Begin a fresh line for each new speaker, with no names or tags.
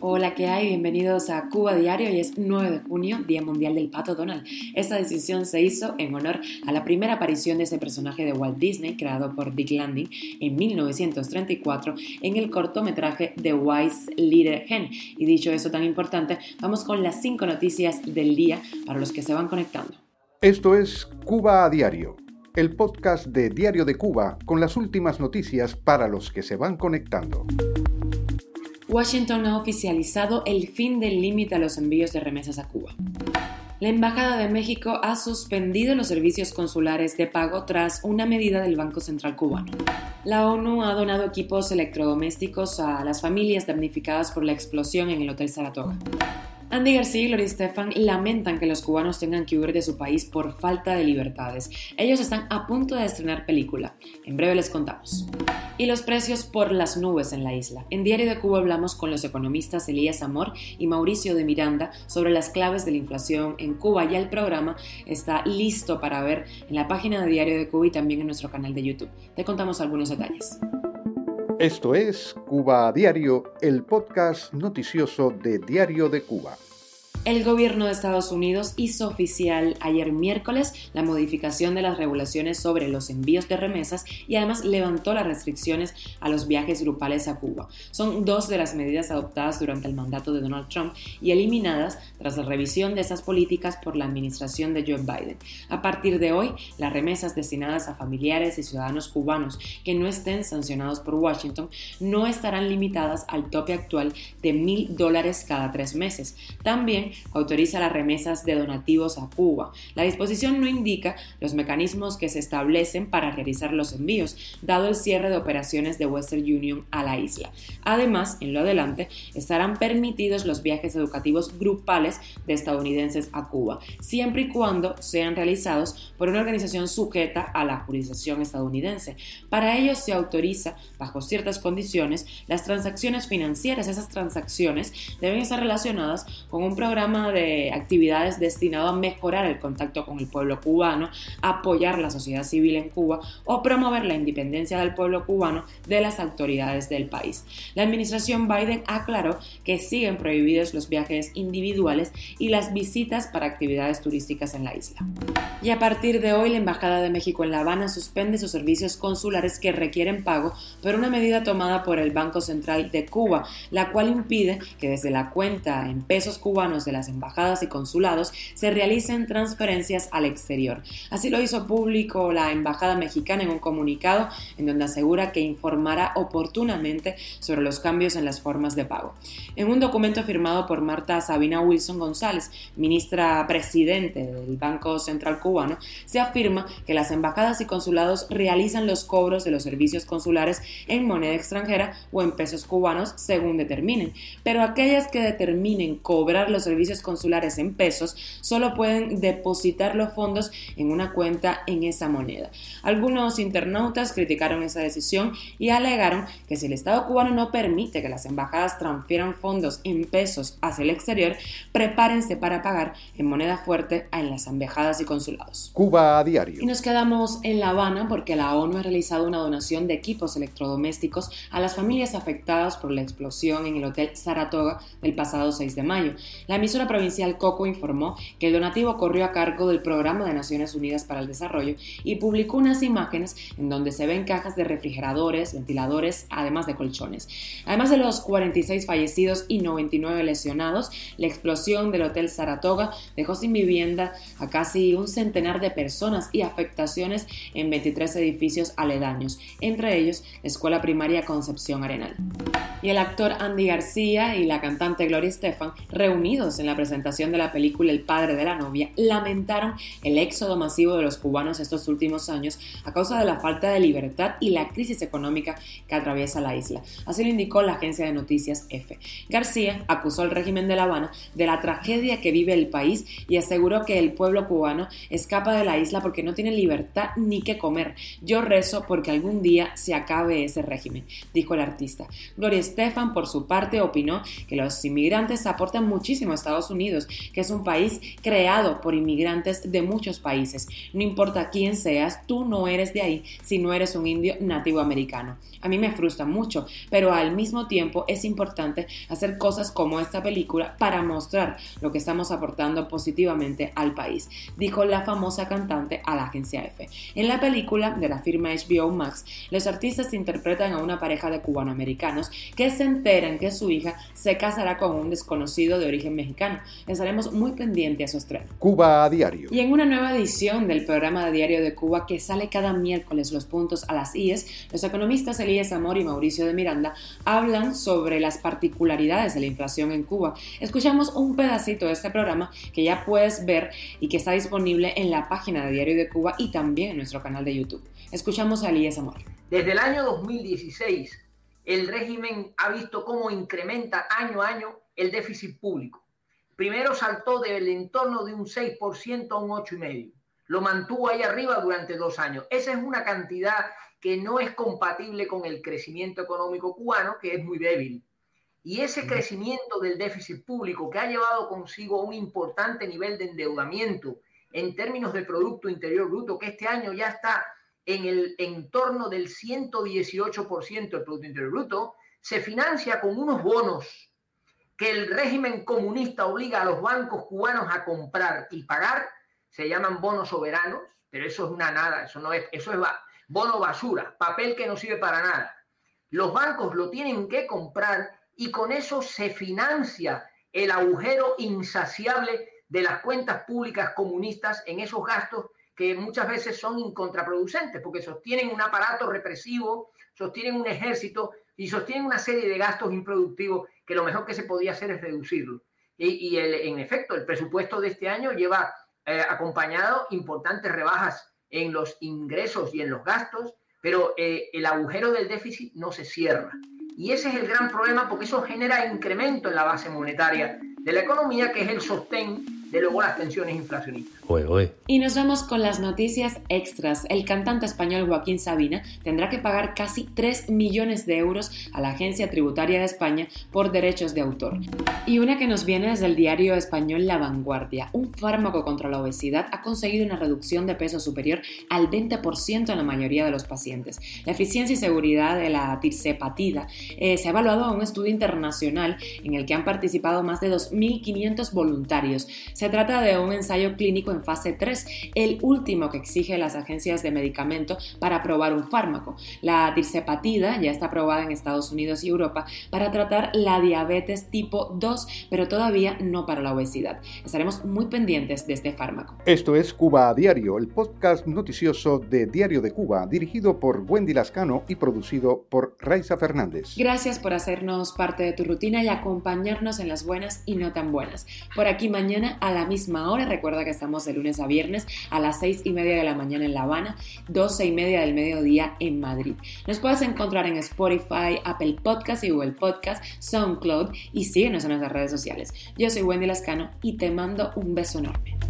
Hola, ¿qué hay? Bienvenidos a Cuba Diario. Hoy es 9 de junio, Día Mundial del Pato Donald. Esta decisión se hizo en honor a la primera aparición de ese personaje de Walt Disney, creado por Dick Landing en 1934 en el cortometraje The Wise Little Hen. Y dicho eso tan importante, vamos con las cinco noticias del día para los que se van conectando.
Esto es Cuba a Diario, el podcast de Diario de Cuba con las últimas noticias para los que se van conectando.
Washington ha oficializado el fin del límite a los envíos de remesas a Cuba. La Embajada de México ha suspendido los servicios consulares de pago tras una medida del Banco Central cubano. La ONU ha donado equipos electrodomésticos a las familias damnificadas por la explosión en el Hotel Saratoga. Andy García y Gloria Estefan lamentan que los cubanos tengan que huir de su país por falta de libertades. Ellos están a punto de estrenar película. En breve les contamos. Y los precios por las nubes en la isla. En Diario de Cuba hablamos con los economistas Elías Amor y Mauricio de Miranda sobre las claves de la inflación en Cuba. Ya el programa está listo para ver en la página de Diario de Cuba y también en nuestro canal de YouTube. Te contamos algunos detalles.
Esto es Cuba a Diario, el podcast noticioso de Diario de Cuba.
El gobierno de Estados Unidos hizo oficial ayer miércoles la modificación de las regulaciones sobre los envíos de remesas y además levantó las restricciones a los viajes grupales a Cuba. Son dos de las medidas adoptadas durante el mandato de Donald Trump y eliminadas tras la revisión de esas políticas por la administración de Joe Biden. A partir de hoy, las remesas destinadas a familiares y ciudadanos cubanos que no estén sancionados por Washington no estarán limitadas al tope actual de mil dólares cada tres meses. También autoriza las remesas de donativos a Cuba. La disposición no indica los mecanismos que se establecen para realizar los envíos, dado el cierre de operaciones de Western Union a la isla. Además, en lo adelante, estarán permitidos los viajes educativos grupales de estadounidenses a Cuba, siempre y cuando sean realizados por una organización sujeta a la jurisdicción estadounidense. Para ello se autoriza, bajo ciertas condiciones, las transacciones financieras. Esas transacciones deben estar relacionadas con un programa de actividades destinado a mejorar el contacto con el pueblo cubano, apoyar la sociedad civil en Cuba o promover la independencia del pueblo cubano de las autoridades del país. La administración Biden aclaró que siguen prohibidos los viajes individuales y las visitas para actividades turísticas en la isla. Y a partir de hoy, la Embajada de México en La Habana suspende sus servicios consulares que requieren pago por una medida tomada por el Banco Central de Cuba, la cual impide que desde la cuenta en pesos cubanos de las embajadas y consulados se realicen transferencias al exterior. Así lo hizo público la Embajada Mexicana en un comunicado en donde asegura que informará oportunamente sobre los cambios en las formas de pago. En un documento firmado por Marta Sabina Wilson González, ministra presidente del Banco Central Cubano, se afirma que las embajadas y consulados realizan los cobros de los servicios consulares en moneda extranjera o en pesos cubanos según determinen, pero aquellas que determinen cobrar los servicios consulares en pesos, solo pueden depositar los fondos en una cuenta en esa moneda. Algunos internautas criticaron esa decisión y alegaron que si el Estado cubano no permite que las embajadas transfieran fondos en pesos hacia el exterior, prepárense para pagar en moneda fuerte en las embajadas y consulados.
Cuba a diario.
Y nos quedamos en La Habana porque la ONU ha realizado una donación de equipos electrodomésticos a las familias afectadas por la explosión en el Hotel Saratoga del pasado 6 de mayo. La emisora provincial Coco informó que el donativo corrió a cargo del Programa de Naciones Unidas para el Desarrollo y publicó unas imágenes en donde se ven cajas de refrigeradores, ventiladores, además de colchones. Además de los 46 fallecidos y 99 lesionados, la explosión del Hotel Saratoga dejó sin vivienda a casi un centenar de personas y afectaciones en 23 edificios aledaños, entre ellos la Escuela Primaria Concepción Arenal. Y el actor Andy García y la cantante Gloria Estefan, reunidos en la presentación de la película El padre de la novia, lamentaron el éxodo masivo de los cubanos estos últimos años a causa de la falta de libertad y la crisis económica que atraviesa la isla. Así lo indicó la agencia de noticias EFE. García acusó al régimen de La Habana de la tragedia que vive el país y aseguró que el pueblo cubano escapa de la isla porque no tiene libertad ni que comer. Yo rezo porque algún día se acabe ese régimen, dijo el artista. Gloria Stefan, por su parte, opinó que los inmigrantes aportan muchísimo a Estados Unidos, que es un país creado por inmigrantes de muchos países. No importa quién seas, tú no eres de ahí si no eres un indio nativo americano. A mí me frustra mucho, pero al mismo tiempo es importante hacer cosas como esta película para mostrar lo que estamos aportando positivamente al país, dijo la famosa cantante a la agencia F. En la película de la firma HBO Max, los artistas interpretan a una pareja de cubanoamericanos que se enteran que su hija se casará con un desconocido de origen mexicano. Estaremos muy pendientes a su estreno.
Cuba a diario.
Y en una nueva edición del programa de Diario de Cuba que sale cada miércoles los puntos a las IES, los economistas Elías Amor y Mauricio de Miranda hablan sobre las particularidades de la inflación en Cuba. Escuchamos un pedacito de este programa que ya puedes ver y que está disponible en la página de Diario de Cuba y también en nuestro canal de YouTube. Escuchamos a Elías Amor.
Desde el año 2016, el régimen ha visto cómo incrementa año a año el déficit público. Primero saltó del entorno de un 6% a un 8,5%. Lo mantuvo ahí arriba durante dos años. Esa es una cantidad que no es compatible con el crecimiento económico cubano, que es muy débil. Y ese crecimiento del déficit público que ha llevado consigo un importante nivel de endeudamiento en términos de Producto Interior Bruto, que este año ya está en el entorno del 118% del Producto Interior Bruto, se financia con unos bonos que el régimen comunista obliga a los bancos cubanos a comprar y pagar, se llaman bonos soberanos, pero eso es una nada, eso no es, eso es bono basura, papel que no sirve para nada. Los bancos lo tienen que comprar y con eso se financia el agujero insaciable de las cuentas públicas comunistas en esos gastos que muchas veces son contraproducentes porque sostienen un aparato represivo, sostienen un ejército y sostienen una serie de gastos improductivos que lo mejor que se podía hacer es reducirlo. Y, en efecto, el presupuesto de este año lleva eh, acompañado importantes rebajas en los ingresos y en los gastos, pero eh, el agujero del déficit no se cierra. Y ese es el gran problema porque eso genera incremento en la base monetaria de la economía, que es el sostén de luego las tensiones inflacionistas.
Y nos vamos con las noticias extras. El cantante español Joaquín Sabina tendrá que pagar casi 3 millones de euros a la Agencia Tributaria de España por derechos de autor. Y una que nos viene desde el diario español La Vanguardia. Un fármaco contra la obesidad ha conseguido una reducción de peso superior al 20% en la mayoría de los pacientes. La eficiencia y seguridad de la tirzepatida eh, se ha evaluado en un estudio internacional en el que han participado más de 2.500 voluntarios. Se trata de un ensayo clínico en fase 3, el último que exige las agencias de medicamento para aprobar un fármaco. La tirzepatida ya está aprobada en Estados Unidos y Europa para tratar la diabetes tipo 2, pero todavía no para la obesidad. Estaremos muy pendientes de este fármaco.
Esto es Cuba a Diario, el podcast noticioso de Diario de Cuba, dirigido por Wendy Lascano y producido por Raiza Fernández.
Gracias por hacernos parte de tu rutina y acompañarnos en las buenas y no tan buenas. Por aquí mañana a la misma hora. Recuerda que estamos de lunes a viernes a las 6 y media de la mañana en La Habana, 12 y media del mediodía en Madrid. Nos puedes encontrar en Spotify, Apple Podcast y Google Podcast, SoundCloud y síguenos en nuestras redes sociales. Yo soy Wendy Lascano y te mando un beso enorme.